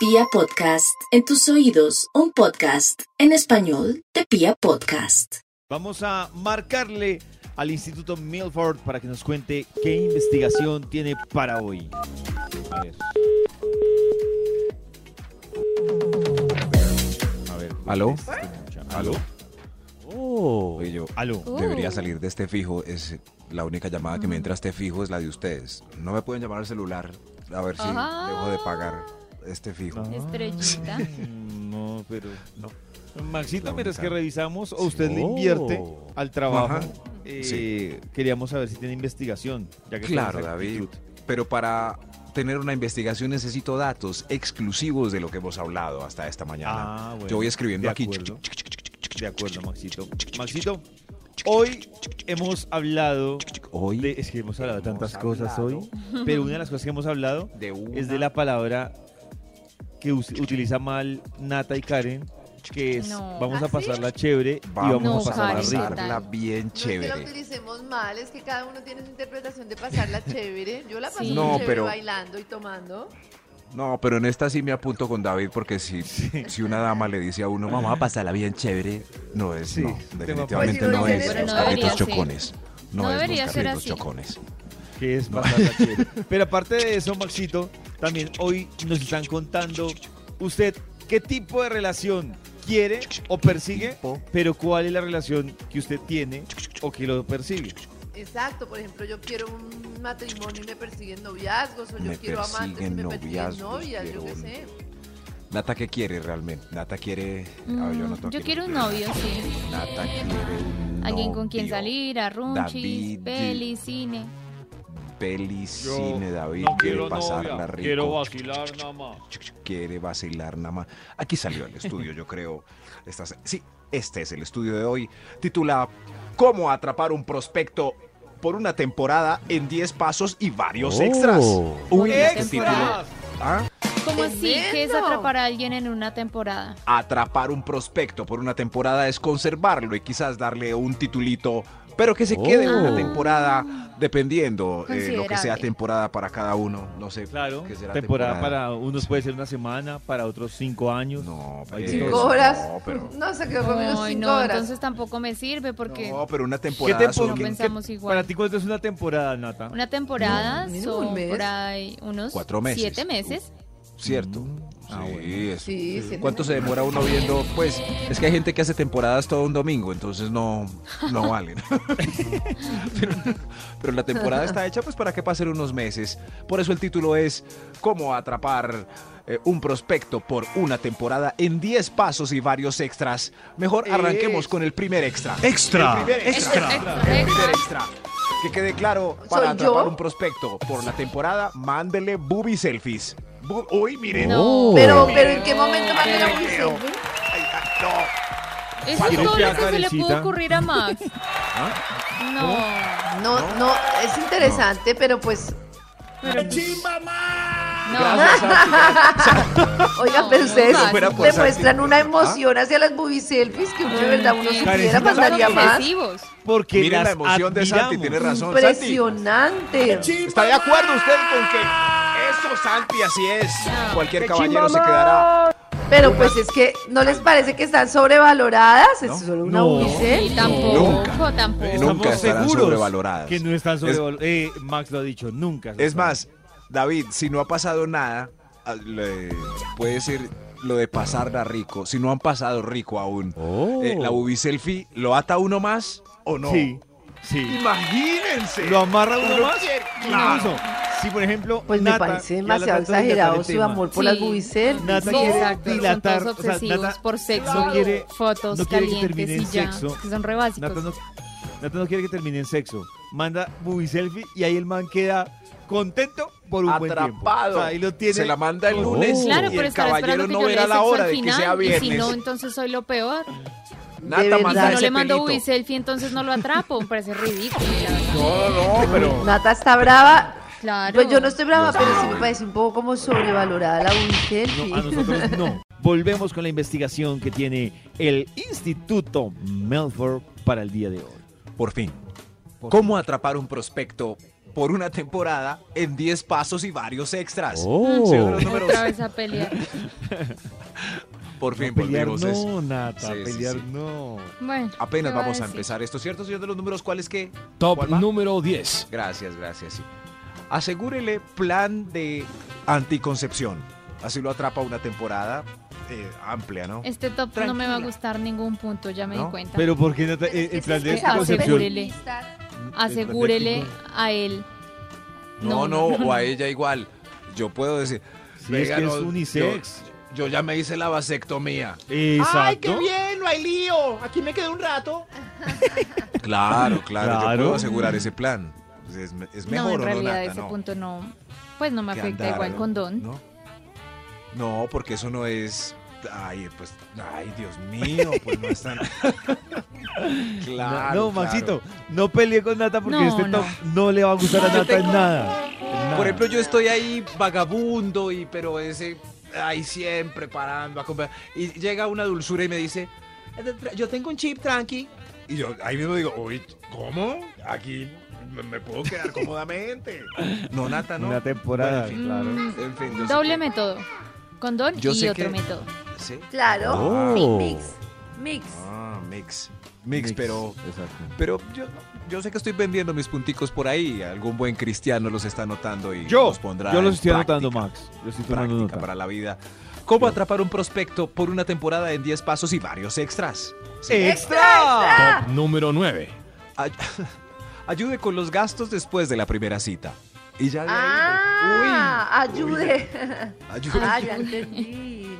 Pia Podcast, en tus oídos, un podcast en español de Pia Podcast. Vamos a marcarle al Instituto Milford para que nos cuente qué investigación tiene para hoy. A ver. A ver. ¿Aló? escucha. ¿Aló? Oh. Oye, yo Aló. debería salir de este fijo. Es la única llamada que me entra a este fijo es la de ustedes. No me pueden llamar al celular a ver si Ajá. dejo de pagar este fijo. Ah. Estrellita. No, pero. No. Maxito, mientras que revisamos, o usted le Sí. invierte Oh. al trabajo. Eh, Queríamos saber si tiene investigación. Ya que Claro, David. Pero para tener una investigación necesito datos exclusivos de lo que hemos hablado hasta esta mañana. Ah, bueno. Yo voy escribiendo De aquí. acuerdo. De acuerdo, Maxito. Maxito, hoy hemos hablado Hoy de, es que hemos hablado de tantas Hemos cosas hablado hoy, pero una de las cosas que hemos hablado de una- es de la palabra que utiliza mal Nata y Karen, que es No. vamos ¿Ah, a pasarla chévere y Vamos vamos No, a pasarla Karen, pasarla bien No es que chévere. la utilicemos mal, es que cada uno tiene su interpretación de pasarla chévere. Yo la paso Sí. No, chévere pero- bailando y tomando. No, pero en esta sí me apunto con David porque si, si una dama le dice a uno, vamos a pasarla bien chévere, no es, Sí, no, definitivamente Pues si no es los Pero no carritos debería ser. chocones. No, es los carritos chocones. que es pasarla chévere. Pero aparte de eso, Maxito, también hoy nos están contando usted qué tipo de relación quiere o persigue, pero cuál es la relación que usted tiene o que lo persigue. Exacto, por ejemplo, yo quiero un matrimonio y me persiguen noviazgos, o yo Me quiero amantes y persiguen me persiguen noviazgos, novias, yo qué sé. Nata, ¿qué quiere realmente? Nata quiere... a ver, Mm, noto yo aquí. quiero un novio, sí. Nata quiere un Alguien con quien salir, a runchis, David. peli, cine. Peli, cine, David, quiere pasarla rico. vacilar nada más. quiere vacilar nada más. Aquí salió el estudio, yo creo. Esta- sí, este es el estudio de hoy. Titula ¿Cómo atrapar un prospecto por una temporada en 10 pasos y varios extras? Uy, Una este título. ¿Ah? ¿Cómo así? ¿Qué es atrapar a alguien en una temporada? Atrapar un prospecto por una temporada es conservarlo y quizás darle un titulito, pero que se quede en una Oh. temporada dependiendo eh, lo que sea temporada para cada uno. No sé. Claro, qué será temporada, para unos puede ser una semana, para otros cinco años. No, pues, de Cinco horas. No, pero... No, se quedó conmigo Ay, cinco no, horas. entonces tampoco me sirve porque No, pero una ¿Qué temporada tempo- son No pensamos igual. Para ti, ¿cuánto es una temporada, Nata? una temporada No, mínimo un son mes. por ahí unos Cuatro meses. siete meses. ¿Cierto? Ah, sí, bueno. eso. Sí, siete ¿Cuánto se demora uno viendo? Pues es que hay gente que hace temporadas todo un domingo, entonces no, no valen. pero, pero la temporada está hecha pues para que pasen unos meses. Por eso el título es ¿Cómo atrapar eh, un prospecto por una temporada en 10 pasos y varios extras? Mejor arranquemos con el primer extra. Extra, El primer extra. extra. El primer extra. Que quede claro, para ¿Soy atrapar yo? un prospecto por la temporada, mándele booby selfies. Uy, miren. No. Pero, pero ¿en qué momento Qué publicidad? Ay, ay, no. Eso es ¿Quieres todo lo que se le pudo ocurrir a Max. ¿Ah? No. No, no, es interesante, pero pues, Pero, no. Gracias, Santi. oiga, No, pero ustedes demuestran una emoción hacia las movie selfies que uno de verdad uno supiera Son más. Porque Miren la emoción de Santi, tiene razón. Santi, Impresionante. ¿está de acuerdo usted con que eso, Santi, así es? Cualquier caballero se quedará. Pero pues es que, ¿no les parece que están sobrevaloradas? ¿No? Es solo una No. selfie. tampoco, Nunca. tampoco. Nunca estarán sobrevaloradas. Que no están sobrevaloradas. Eh, Max lo ha dicho, nunca. Es más, David, si no ha pasado nada, ah, le- puede ser lo de pasarla rico. Si no han pasado rico aún, eh, la ubi selfie, ¿lo ata uno más o no? Sí, sí. Imagínense. ¿Lo amarra uno Uno más? Incluso, si por ejemplo. Pues me parece demasiado de dilatar exagerado su amor por Sí. las selfies. Nata Sí, quiere exacto, son dilatar, todos o sea, obsesivos Nata por sexo, no quiere- fotos no quiere que calientes termine y ya, sexo. que son re básicos. Nata no, Nata no quiere que termine en sexo. Manda movie selfie y ahí el man queda contento por un buen tiempo. Atrapado. O sea, ahí lo tiene. Se la manda el lunes Claro, y pero el caballero no verá la hora de que sea y viernes. si no, entonces soy lo peor. Nata verdad. Y si no le mando pelito. uy selfie, entonces no lo atrapo. Me parece ridículo. no, no, pero... Nata está brava. Claro. Pues yo no estoy brava, pero sí me parece un poco como sobrevalorada la selfie. No, a nosotros no. Volvemos con la investigación que tiene el Instituto Melford para el día de hoy. Por fin. ¿Cómo atrapar un prospecto por una temporada en 10 pasos y varios extras. Oh. Señor de los números, Otra vez a pelear. por fin No, pelear volvimos. no, Nata, Sí, pelear sí. no. Bueno. Apenas ¿qué va vamos a decir? empezar esto, ¿cierto, señor de los números? ¿Cuál es que? Top número 10. Gracias, gracias, sí. Asegúrele plan de anticoncepción. Así lo atrapa una temporada eh, amplia, ¿no? Este top no me va a gustar ningún punto, ya me ¿No? di cuenta. Pero ¿por qué El, es que el plan de anticoncepción. asegúrele. Asegúrele a él. No, no, o a ella igual. Yo puedo decir. Sí, es "Venga, que es no, unisex. Yo, yo ya me hice la vasectomía. Exacto. bien! No hay lío. Aquí me quedé un rato. Claro, claro, yo Claro. puedo asegurar ese plan. Pues Es, es no, mejor en no, realidad Nata? ese no. punto no. Pues no me Que afecta andar, igual ¿no? con Don. ¿No? No, porque eso no es. Ay, pues. Ay, Dios mío, pues no es tan. claro. no, Maxito, no pelee con Nata porque No, este no. top no le va a gustar a Nata en tengo-. En nada. Por ejemplo, yo estoy ahí vagabundo y pero ese ahí siempre parando a comprar y llega una dulzura y me dice, "Yo tengo un chip tranqui." Y yo ahí mismo digo, "Uy, ¿cómo? Aquí me, puedo quedar cómodamente." No, Nata, no. Una temporada, Bueno, en fin. claro. En fin, yo sé doble que- método. Con Don Yo y sé otro que- método. Sí. Claro. Oh. Mix. Mix. Ah, mix. Mix, pero Exacto. pero yo yo sé que estoy vendiendo mis punticos por ahí, algún buen cristiano los está anotando y Yo, los pondrá yo los en estoy anotando, práctica. Max. Yo estoy tomando práctica nota. para la vida. ¿Cómo atrapar un prospecto por una temporada en 10 pasos y varios extras? Sí. ¡Extra! Top número 9. Ay- Ayude con los gastos después de la primera cita. Y ya de ahí, Ah, ayude. ayude, Ah, ya entendí.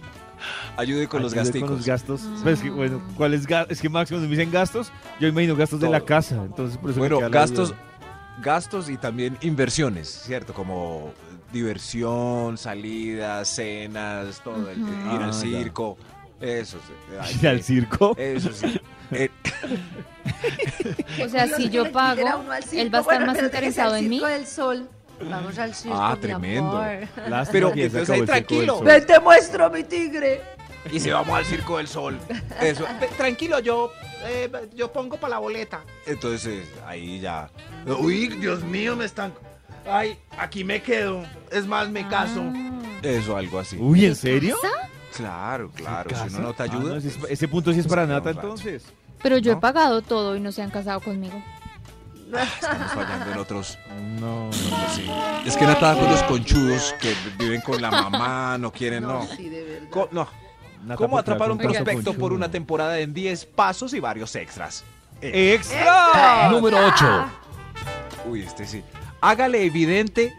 ayude con los Ayude gasticos. Con los gastos. Pero es que, bueno, ¿cuáles ga- Es que Max, cuando me dicen gastos, yo imagino gastos de la casa. Entonces, por eso me Bueno, gastos, gastos y también inversiones, ¿cierto? Como diversión, salidas, cenas, todo, el- ir Ah, al ya. circo, eso sí. Ay, Ir al circo. Eso sí. Eh, O sea, si yo pago, él va a estar bueno, más interesado al en mí. Circo del Sol. Vamos al circo, Ah, tremendo. Pero que ahí tranquilo. Ven, te muestro mi tigre. y si vamos al circo del sol. Eso. Tranquilo, yo, eh, yo pongo para la boleta. Entonces, ahí ya. Uy, Dios mío, me están... Ay, aquí me quedo. Es más, me caso. Ah. Eso, algo así. Uy, ¿en serio? Claro, claro. Si uno no te Ah, ayuda. no, ese, es- ese punto sí es para Se queda Nata, entonces. Pero yo he ¿No? pagado todo y no se han casado conmigo. Estamos fallando en otros. No, no. Pues sí. Es que Nata con los conchudos que viven con la mamá, no quieren, no. sí, de. Co- no. Nata, ¿Cómo atrapar un prospecto por una temporada en 10 pasos y varios extras? ¡Extra! Número 8. Uy, este sí. Hágale evidente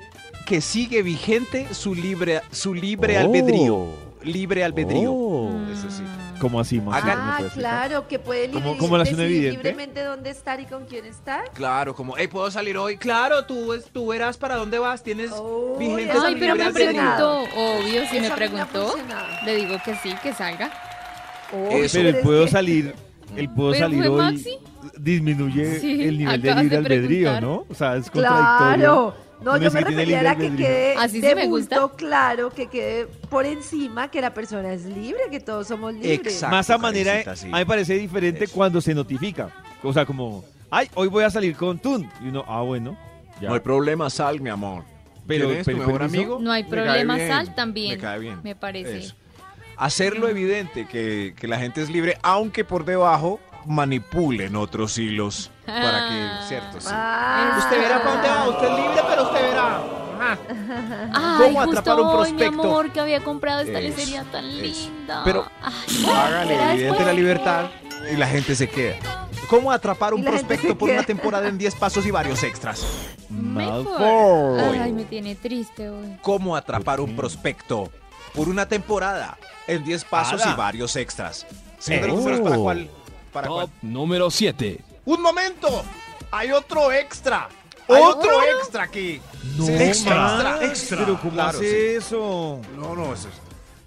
que sigue vigente su libre, su libre Oh. albedrío. Libre albedrío. Oh. Eso sí. ¿Cómo así, ¿Me Ah, claro, que puede ¿Cómo- libre- cómo decidir libremente dónde estar y con quién estar. Claro, como, hey, ¿puedo salir hoy? Claro, tú, tú verás para dónde vas. Tienes Oh, vigente Ay, pero me preguntó. Obvio, si Eso me preguntó, le digo que sí, que salga. Oh, Eso. Pero es puedo salir, él puedo ¿Pero salir hoy. Maxi? Disminuye Sí, el nivel de libre albedrío. ¿no? O sea, es contradictorio. Claro. No, yo me refería a que quede Así sí de me gusta. bulto claro, que quede por encima que la persona es libre, que todos somos libres. Exacto. Más a manera, Karencita, sí. a mí me parece diferente Eso. cuando se notifica. O sea, como, ay, hoy voy a salir con Tun. Y uno, ah, bueno. ya. No hay problema, sal, mi amor. Pero- ¿Quién es tu pero- mejor permiso. amigo? No hay Me cae problema, bien, sal también. Me cae bien. Me parece. Eso. Hacerlo evidente que, que la gente es libre, aunque por debajo manipulen otros hilos para Ah. que, cierto, sí. Ah. Usted verá para dónde va. Usted es libre, pero usted verá. Ajá. Ay, ¿Cómo justo atrapar un hoy, mi prospecto? amor, que había comprado esta lecería tan linda. Pero Ay, Hágale evidente la libertad y la gente se queda. ¿Cómo atrapar un prospecto por una temporada en 10 pasos y varios extras? Mejor. Malfoy. Ay, me tiene triste hoy. ¿Cómo atrapar ¿Por un prospecto por una temporada en 10 pasos Ada. y varios extras? Señor de los números, ¿para cuál? ¿Para Top cuál? número 7. Un momento. Hay otro extra. Hay ¿Otro? otro extra aquí. No, Sí, Max, extra. Pero ¿cómo Claro, hace eso? No, no, eso es.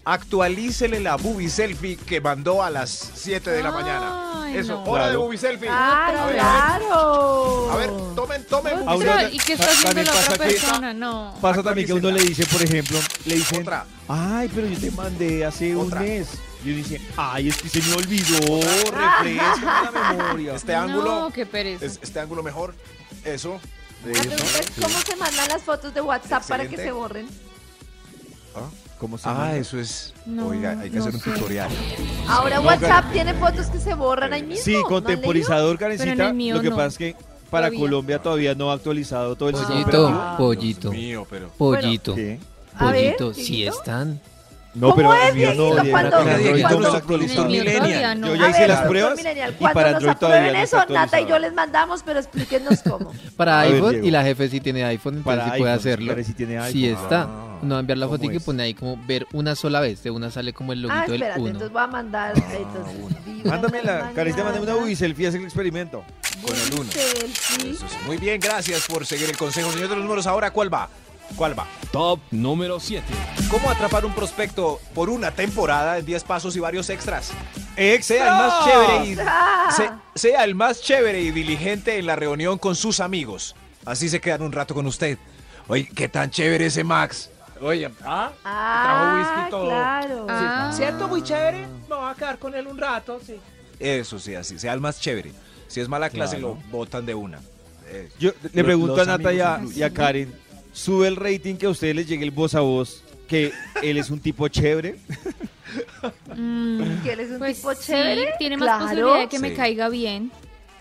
Actualícele la boobie selfie que mandó a las 7 de la mañana. Ay, Eso, no. hora de Claro. boobie selfie. Ay, A ver, claro. A ver, tomen, tomen. Boobie sea, Ahora, ¿Y qué está haciendo la otra pasa que- persona? No. Pasa también que uno le dice, por ejemplo, le dicen, Otra. ay, pero yo te mandé hace Otra. un mes. Y uno dice, ay, es que se me olvidó, refresca la memoria. Este ángulo. No, qué pereza. Es- este ángulo mejor. Eso. de ¿cómo se mandan las fotos de WhatsApp para que Excelente. se borren? ¿Cómo se Ah, llama? eso es. No, Oiga, hay que no hacer un sé. tutorial. Ahora No, WhatsApp tiene fotos que se borran ahí mismo. Sí, ¿no con han leído? temporizador, Pero en Karencita. el mío Lo que no. pasa es que para Todavía. Colombia todavía no ha actualizado todo el sistema Pollito, operativo. pollito, Mío, pero. pollito, ¿Qué? A ver, pollito, si están. No, ¿Cómo pero es, mío no, no no todavía no. Yo ya hice ver, las pruebas y cuando para nos Android todavía aprueben no eso, Nata y yo les mandamos, pero explíquenos cómo. Para A ver, iPhone Diego. y la jefe sí tiene iPhone, entonces Para sí puede hacerlo. Sí tiene iPhone. Si está, Ah, uno va a enviar la ¿cómo foto y pone ahí como ver una sola vez. De una sale como el Ah, loguito del espérate, 1. entonces voy a mandar. entonces, Mándame la, mañana, Karencita, mándame una Ubi selfie, haz el experimento. Con el uno. sí. Muy bien, gracias por seguir el consejo. Señor de los números, ahora, ¿cuál va? ¿Cuál va? Top número 7. ¿Cómo atrapar un prospecto por una temporada en 10 pasos y varios extras? Sea el más chévere y, Ah, se- sea el más chévere y diligente en la reunión con sus amigos. Así se quedan un rato con usted. Oye, qué tan chévere ese Max. Oye, ¿ah? ah, trajo whisky y todo. claro. Ah. ¿Cierto? Muy chévere. Me voy a quedar con él un rato, sí. Eso sí, así, sea el más chévere. Si es mala clase, Claro. lo botan de una. Eh, Yo le pregunto a Nata y a, y a Karen, ¿sube el rating que a ustedes les llegue el voz a voz que él es un tipo chévere? Mm, Que él es un pues tipo sí, chévere. tiene más claro. posibilidad de que me caiga bien.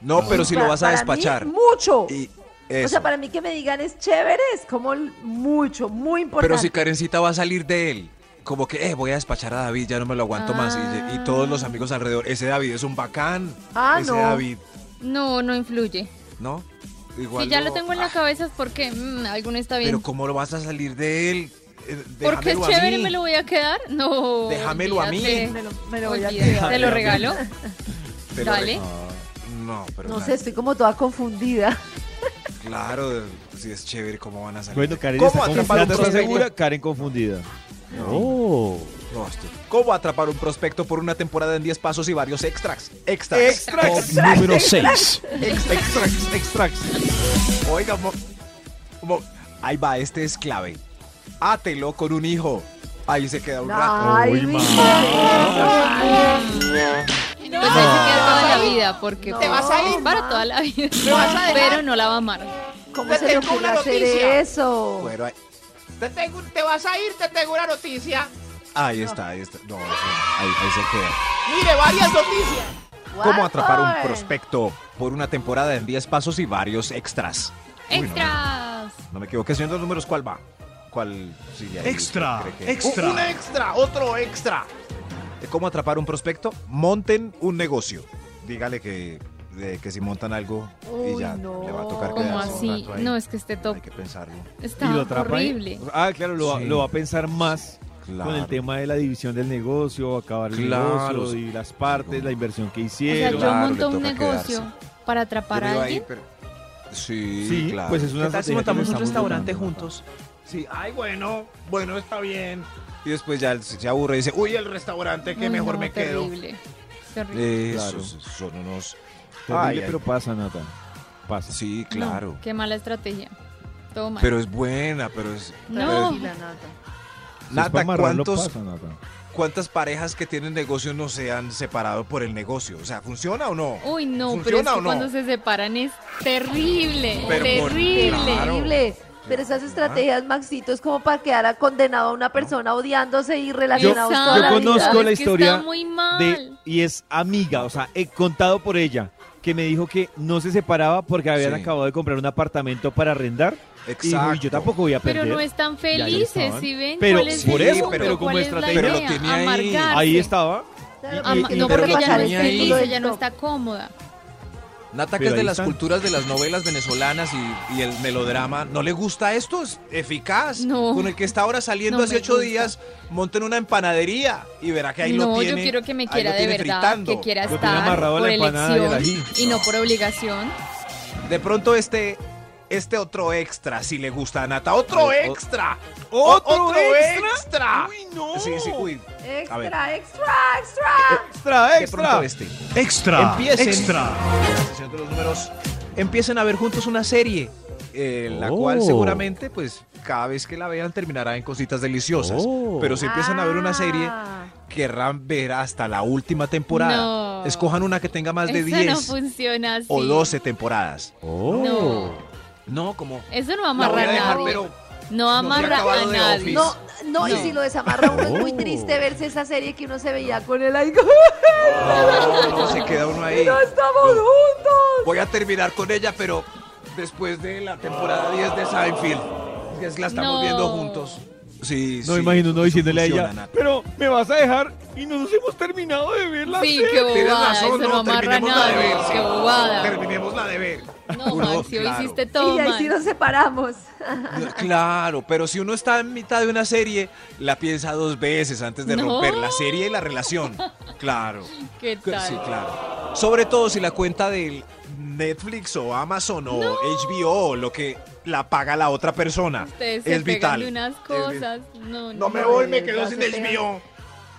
no, pero si lo vas a despachar. mí, mucho. Y O eso. sea, para mí que me digan es chévere es como mucho, muy importante. Pero si Karencita va a salir de él, como que, eh, voy a despachar a David, ya no me lo aguanto más. Y, y todos los amigos alrededor, ese David es un bacán. Ah, ese no. David, No, no influye. ¿no? Igual si ya no- lo tengo en la Ah, cabeza es porque mm, alguno está bien. Pero ¿cómo lo vas a salir de él? Eh, porque es chévere mí. me lo voy a quedar. No. Déjamelo a mí. me lo, me lo voy a quedar. Te lo regalo. Te lo Dale. No, pero No sé, estoy como toda confundida. Claro, si es chévere, ¿cómo van a salir? Bueno, Karen ¿Cómo está, ¿está segura? Karen confundida. Oh. No, ¿Cómo atrapar un prospecto por una temporada en 10 pasos y varios extras? Extras. Extrax, Top número 6. extrax, extrax. Oiga, mo- mo- ahí va, este es clave. Átelo con un hijo. Ahí se queda un rato. Ay, Uy, mi Pues ahí se queda toda la vida porque No. Te vas a ir, para toda la vida. Vas a. Pero no la va a amar. ¿Cómo Te se tengo ocurre una hacer noticia. eso? Bueno, Te, tengo- te vas a ir, te tengo una noticia. Ahí está, ahí está. No, eso- ahí, ahí se queda. Mire, varias noticias. ¿Cómo What atrapar un for? prospecto por una temporada en 10 pasos y varios extras? Uy, no, ¡Extras! No me equivoqué, señor los números, ¿cuál va? ¿Cuál sigue ahí? Extra, ¿Cree que- extra. Un extra, otro extra. ¿De ¿Cómo atrapar un prospecto? Monten un negocio. Dígale que, de que si montan algo y Uy, ya no. le va a tocar ¿Cómo quedarse un así? rato ahí. No, es que este top Hay que pensarlo. está y horrible. Ah, claro, lo, Sí. lo va a pensar más Claro. con el tema de la división del negocio, acabar el Claro. negocio y las partes, la inversión que O sea, hicieron. yo Claro, monto un negocio quedarse. para atrapar a ahí, alguien. pero- Sí, sí, claro. pues es una ¿Qué tal si montamos un restaurante buscando. juntos? Sí, ay, bueno, bueno, está bien. Y después ya se aburre y dice, uy, el restaurante que mejor no, me quedo. terrible. Terrible. esos Claro. son unos... Terrible, Ay, ay. pero pasa, Nata. Pasa. Sí, No, claro. qué mala estrategia. Todo mal. Pero es buena, pero es... No. Es Nata, para amarrarlo, ¿cuántos, pasa, Nata. ¿cuántas parejas que tienen negocio no se han separado por el negocio? O sea, ¿funciona o no? Uy, no, pero es ¿Funciona que o no? cuando se separan es terrible. Pero por- terrible. Claro. Terrible. Pero esas estrategias, Maxito, es como para quedar condenado a una persona odiándose y Yo, relacionados Exacto. toda yo la conozco la historia está muy mal. de y es amiga, o sea, he contado por ella que me dijo que no se separaba porque habían Sí. acabado de comprar un apartamento para arrendar y dijo, Exacto. "Y yo tampoco voy a perder. Pero no están felices, si ven Pero cuál es por eso, punto, pero como estrategia- la Pero lo idea, tiene ahí. estaba. Y- no, porque ella no es feliz, ella no está cómoda. Nata, que es de las están. culturas de las novelas venezolanas y, y el melodrama, ¿no le gusta esto? Es eficaz. No. Con el que está ahora saliendo No hace ocho gusta. días, monten una empanadería y verá que ahí no, lo tiene. yo quiero que me quiera de verdad, fritando. que quiera estar por elección y no por obligación. De pronto este, este otro extra, si le gusta a Nata. ¡Otro extra! ¿Otro ¡Otro extra? extra! ¡Uy, no! Sí, sí, uy. Extra, A ver. extra, extra. Extra, extra. pronto este. Extra, Empiecen. extra. la sesión de los números, empiecen a ver juntos una serie, eh, la Oh. cual seguramente, pues, cada vez que la vean terminará en cositas deliciosas. Oh. Pero si empiezan a ver una serie, Ah. querrán ver hasta la última temporada. No. Escojan una que tenga más de Eso 10 no funciona así. o 12 temporadas. Oh. No. No, como. Eso no amarra a a dejar, nadie. pero No no amarra a nadie. Office. No, no, y No. si lo desamarra uno es muy Oh. triste verse esa serie que uno se veía con él ahí. no, no, se queda uno ahí. ¡No estamos juntos! Voy a terminar con ella, pero después de la temporada 10 de Seinfeld. Es que la estamos No. viendo juntos. Sí, No sí, imagino uno diciéndole a ella, Nata. pero me vas a dejar y no nos hemos terminado de ver la Sí, serie. qué Tienes bobada. razón, Eso no amarra a terminemos la de ver. Qué bobada. Terminemos la de ver. No, Uno, Maxi, hoy claro. hiciste todo Y ahí sí nos separamos. Claro, pero si uno está en mitad de una serie, la piensa dos veces antes de No. romper la serie y la relación. Claro. ¿Qué tal? Sí, claro. Sobre todo si la cuenta del Netflix o Amazon o HBO o lo que la paga la otra persona. Ustedes es vital. Es. No, No me voy, me quedo sin se pegan.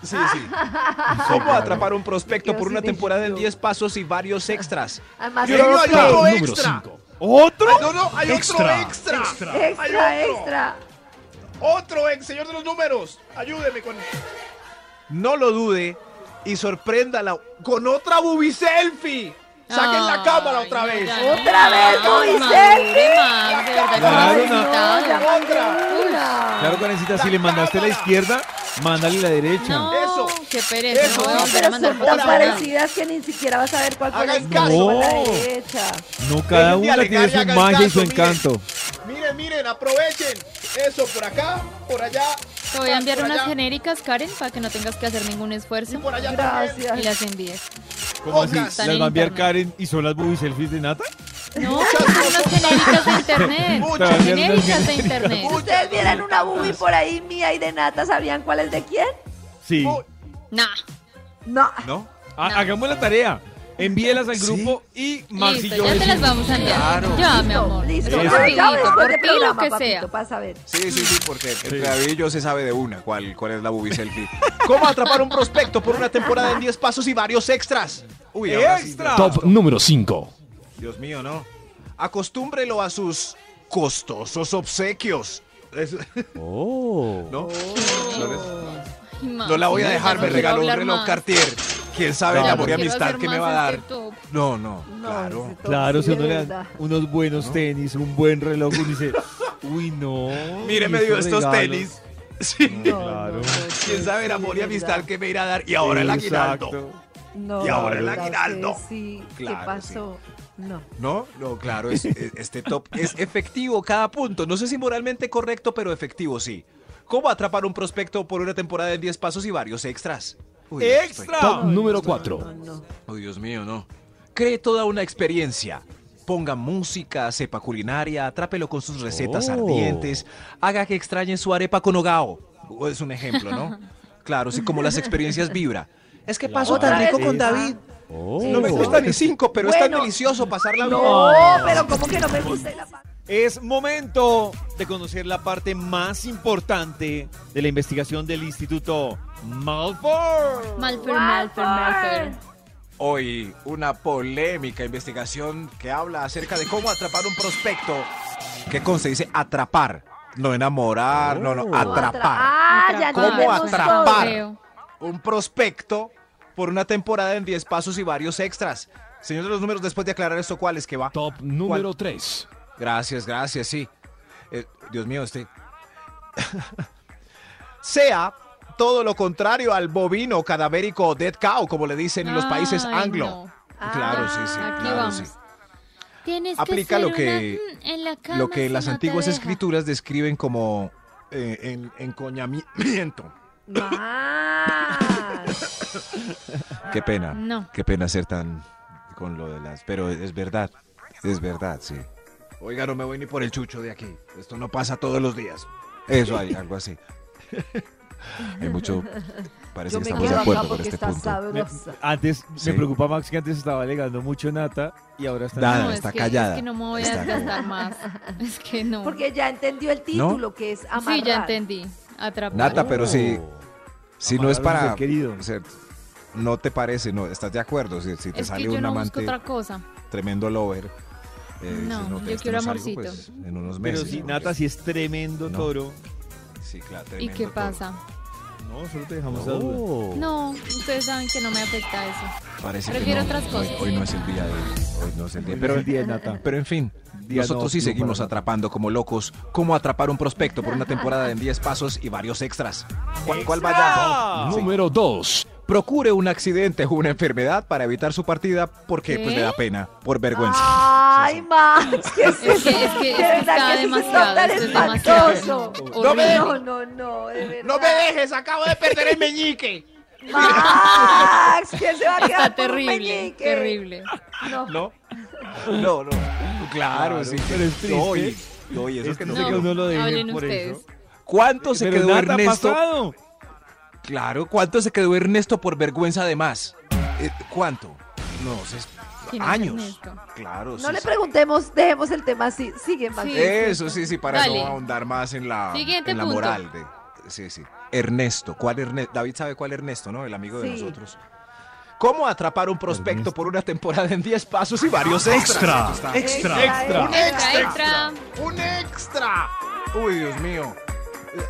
Sí, sí. ¿Cómo atrapar un prospecto por una temporada en HBO. 10 pasos y varios extras? Además, Yo digo, hay otro Número extra. 5. ¿Otro? Ay, no, no, hay Extra, otro extra. extra. Hay extra, otro. extra. Otro ex, señor de los números. Ayúdeme con. No lo dude y sorpréndala. Con otra booby selfie. Saquen la Ay, cámara otra no, vez. ya no. ¡Otra vez, verdad que Claro, no no. ya. Claro, Karencita, si le mandaste a la izquierda, mándale a la derecha. No, Eso. qué pereza. Eso. No pero son tan parecidas que ni siquiera vas a ver cuál fue la derecha. No, cada una tiene y su magia y su encanto. Miren, miren, aprovechen. Eso, por acá, por allá. Te voy a enviar unas allá, genéricas, Karen, para que no tengas que hacer ningún Y esfuerzo. por allá también. Y Gracias. las envíes. ¿Cómo así? ¿Las va a enviar. Karen y son las booby selfies de Nata? No, son unas genéricas de internet. Muchas. Genéricas de internet. Si ustedes vieran una boobie por ahí mía y de Nata, ¿sabrían cuál es de quién? Sí. Nah. No. ¿No? Ha- No. Hagamos la tarea. Envíelas al Sí. grupo y Max y Listo, yo ya te las decimos. vamos a enviar. Claro. Ya, mi amor. Listo. Eso. Yo Rapidito, llamo después por del ti lo programa, que papito, sea. para saber. Sí, sí, sí, porque entre David y yo se sabe de una cuál, cuál es la booby selfie. ¿Cómo atrapar un prospecto por una temporada en 10 pasos y varios extras? Uy, ahora sí, ¡Extra! Top número 5. Dios mío, no. Acostúmbrelo a sus costosos obsequios. Es- Oh. ¿No? Max, No la voy a dejar, me regaló un reloj más. Cartier. ¿Quién sabe el amor y amistad que me va a dar? este. No, no, No, claro. ese top Claro, si uno le dan verdad. unos buenos tenis, un buen reloj, uno dice, uy, no. Mire, me dio estos regalos. tenis. Sí. No, Claro. no, ¿Quién sabe el amor y amistad que me irá a dar? Y ahora el aguinaldo. No, Y ahora el ¿verdad que aguinaldo. Sí, Claro, ¿qué pasó? No. No, no, claro, es- es- este top es efectivo cada punto. No sé si moralmente correcto, pero efectivo sí. ¿Cómo atrapar un prospecto por una temporada en 10 pasos y varios extras? Uy, ¡Extra! Top número no, 4. No, no. Oh, Dios mío, no. Cree toda una experiencia. Ponga música, sepa culinaria, atrápelo con sus recetas Oh. ardientes, haga que extrañen su arepa con hogao. Es un ejemplo, ¿no? Claro, sí, como las experiencias vibra. Es que paso Otra tan rico con David. Oh. No me sí. ni cinco, pero es tan Bueno. delicioso pasarla bien. No, pero como que no me gusta la Es momento de conocer la parte más importante de la investigación del Instituto Malfour. Malfer, Malfer, Malfer. Hoy una polémica investigación que habla acerca de cómo atrapar un prospecto. ¿Qué consta? Dice atrapar, no enamorar, no, no, Oh. atrapar. Ah, ya ¿Cómo atrapar? Un prospecto por una temporada en 10 pasos y varios extras. Señor de los números, después de aclarar esto, ¿cuál es que va? Top número 3. Gracias, gracias, sí. Eh, Dios mío, este. sea todo lo contrario al bovino cadavérico dead cow, como le dicen en los países Ay, anglo. no. Claro, sí, sí, Aquí claro, vamos. sí. Tienes Aplica que lo que- una, en la cama Lo que si las antiguas escrituras describen como eh, en, encoñamiento. Más. Qué pena. No. Qué pena ser tan con lo de las. Pero es verdad. Es verdad, sí. Oiga, no me voy ni por el chucho de aquí. Esto no pasa todos los días. Eso hay, algo así. Hay mucho. Parece Yo que estamos de acuerdo con porque este está punto. Me- antes Sí. me preocupa Max que antes estaba alegando mucho Nata y ahora está Nada, No, es está que- callada. Es que no me voy a más. Es que no. Porque ya entendió el título, que es amarrar. Sí, ya entendí. Atrapar. Nata, pero si, si no es para. querido. o sea, no te parece, no, estás de acuerdo. Si, si te Es sale que yo un no amante busco otra cosa. tremendo lover. eh, No, yo quiero no amorcito. pues, en unos Pero meses. si porque- Nata sí es tremendo No. toro. Sí, claro, ¿Y tremendo qué toro. pasa? No, solo te dejamos esa duda. No, ustedes saben que no me afecta eso. Parece Prefiero que no. otras cosas. Hoy, hoy no es el día de hoy no es el día. Hoy no Pero, el día de Nata. pero en fin, Día nosotros no sí óptimo seguimos atrapando como locos. Cómo atrapar un prospecto por una temporada en 10 pasos y varios extras. ¿Cuál, cuál vaya? Sí. Número 2. Procure un accidente o una enfermedad para evitar su partida porque pues ¿Qué? le da pena, por vergüenza. Ay, Max, ¿qué es Es eso? que, es que, es que está demasiado. es demasiado. No me. No, no, no, de. No me dejes, acabo de perder el meñique. Max, ¿quién se va a quedar Está terrible, meñique? terrible. No. No, no, no. Claro, Claro, sí. pero es triste. No, no, eso Es que no. uno lo deje hablen por ustedes. eso. ¿Cuánto se Pero quedó Ernesto? pasado. Claro, ¿cuánto se quedó Ernesto por vergüenza de más? Eh, ¿Cuánto? No, sé, ¿Quién es años. Claro, No sí, le sí. preguntemos, dejemos el tema así. Sigue, Max. Sí. Eso sí, sí, para Dale. no ahondar más en la, Siguiente en la punto. moral de. Sí, sí. Ernesto, ¿cuál Ernesto? David sabe cuál Ernesto, ¿no? El amigo de Sí. nosotros. ¿Cómo atrapar un prospecto por una temporada en 10 pasos y varios extras? Extra. Está- Extra. Extra. Un Extra, extra. extra. Un extra. Uy, Dios mío.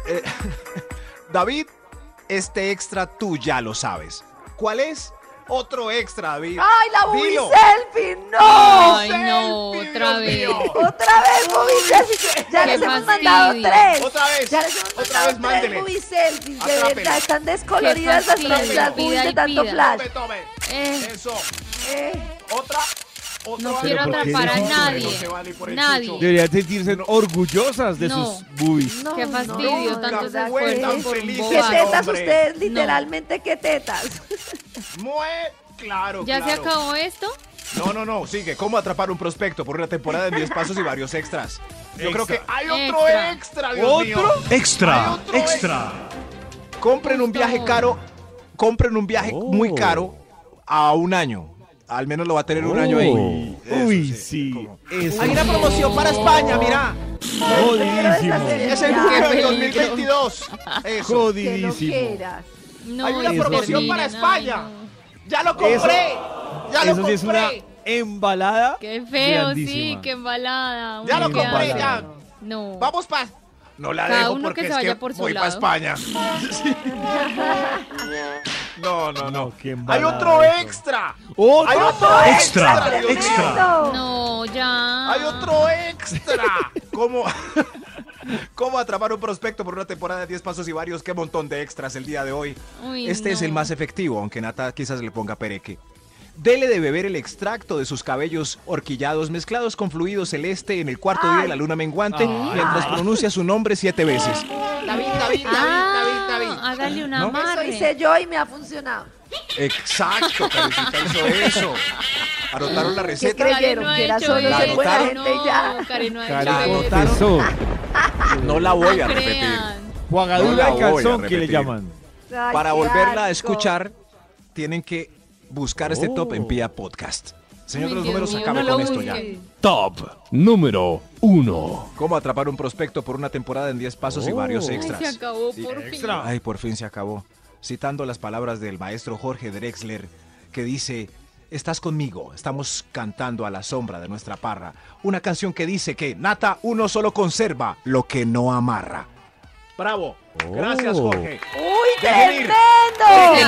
Eh, eh, David, este extra tú ya lo sabes. ¿Cuál es? Otro extra, David. ¡Ay, la movie Dilo. selfie! ¡No! Ay, no, Selfie, otra Dios vez. mío. ¡Otra vez movie selfie! Ya les hemos fastidio. mandado tres. Otra vez. Ya les hemos Otra mandado vez, tres mándele. movie selfies. De verdad, están descoloridas las, las movies de tanto flash. Tome, tome. Eh, Eso. Eh, Otra. No quiero ¿por qué atrapar a nadie. Se. Deberían sentirse orgullosas de No. sus boobies. no, Qué fastidio, no, tantos de verdad fue que- tan por feliz. un ¿Qué tetas hombre. ustedes? Literalmente, ¿qué tetas? Muy claro. ¿Ya se acabó esto? No, no, no, sigue. ¿Cómo atrapar un prospecto por una temporada en 10 pasos y varios extras? Yo creo que Hay otro Extra. extra, Dios mío. ¿Otro? Hay Extra. otro Extra. compren un viaje caro, compren un viaje Oh. muy caro a un año. Al menos lo va a tener un año ahí. Eso, Uy, sí. ¿cómo? Eso Hay una promoción para España, mira. jodidísimo. Es el Qué del peligro. 2022. Eso. Jodidísimo. No, Hay una eso promoción termina, para ay, España. no. Ya lo compré. Ya lo Eso sí es una compré. embalada. Qué feo, sí, qué embalada. Ya lo compré, ya. No. Vamos pa. No la Cada dejo uno porque que se es vaya que por su voy para. España. No, no, no. No, qué Hay otro eso. extra. ¡Otro! Hay otro Extra. extra. Dios mío. Extra. No, ya. Hay otro extra. ¿Cómo, ¿Cómo atrapar un prospecto por una temporada de 10 pasos y varios? Qué montón de extras el día de hoy. Uy, Este es el más efectivo, aunque Nata quizás le ponga pereque. Dele de beber el extracto de sus cabellos horquillados mezclados con fluido celeste en el cuarto día de la luna menguante Ay. mientras pronuncia su nombre siete veces. David, David, David, Ah, David, David. hágale un ¿No? Eso hice yo y me ha funcionado. Exacto, Karencita hizo eso. Anotaron la ¿Qué receta. Karen creyeron no que era solo ser buena gente y ya. No, Karen no ha hecho la voy a repetir. Juagadura No la a calzón que le llaman. Ay, Para qué volverla a escuchar, tienen que buscar este top en Oh. Pia Podcast. Señor de los números, mío, acabe no lo con esto ya. Top número 1. ¿Cómo atrapar un prospecto por una temporada en 10 pasos y Oh. varios Ay, extras? se acabó Sí, por fin. extra. Ay, por fin se acabó. Citando las palabras del maestro Jorge Drexler, que dice, estás conmigo, estamos cantando a la sombra de nuestra parra. Una canción que dice que, Nata, uno solo conserva lo que no amarra. Bravo. Gracias, Oh. Jorge. ¡Uy, tremendo!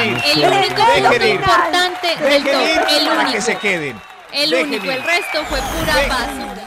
Ir. El único punto importante del top, el para único. que se queden. El Dejen único, ir. el resto fue pura Dejen- paso.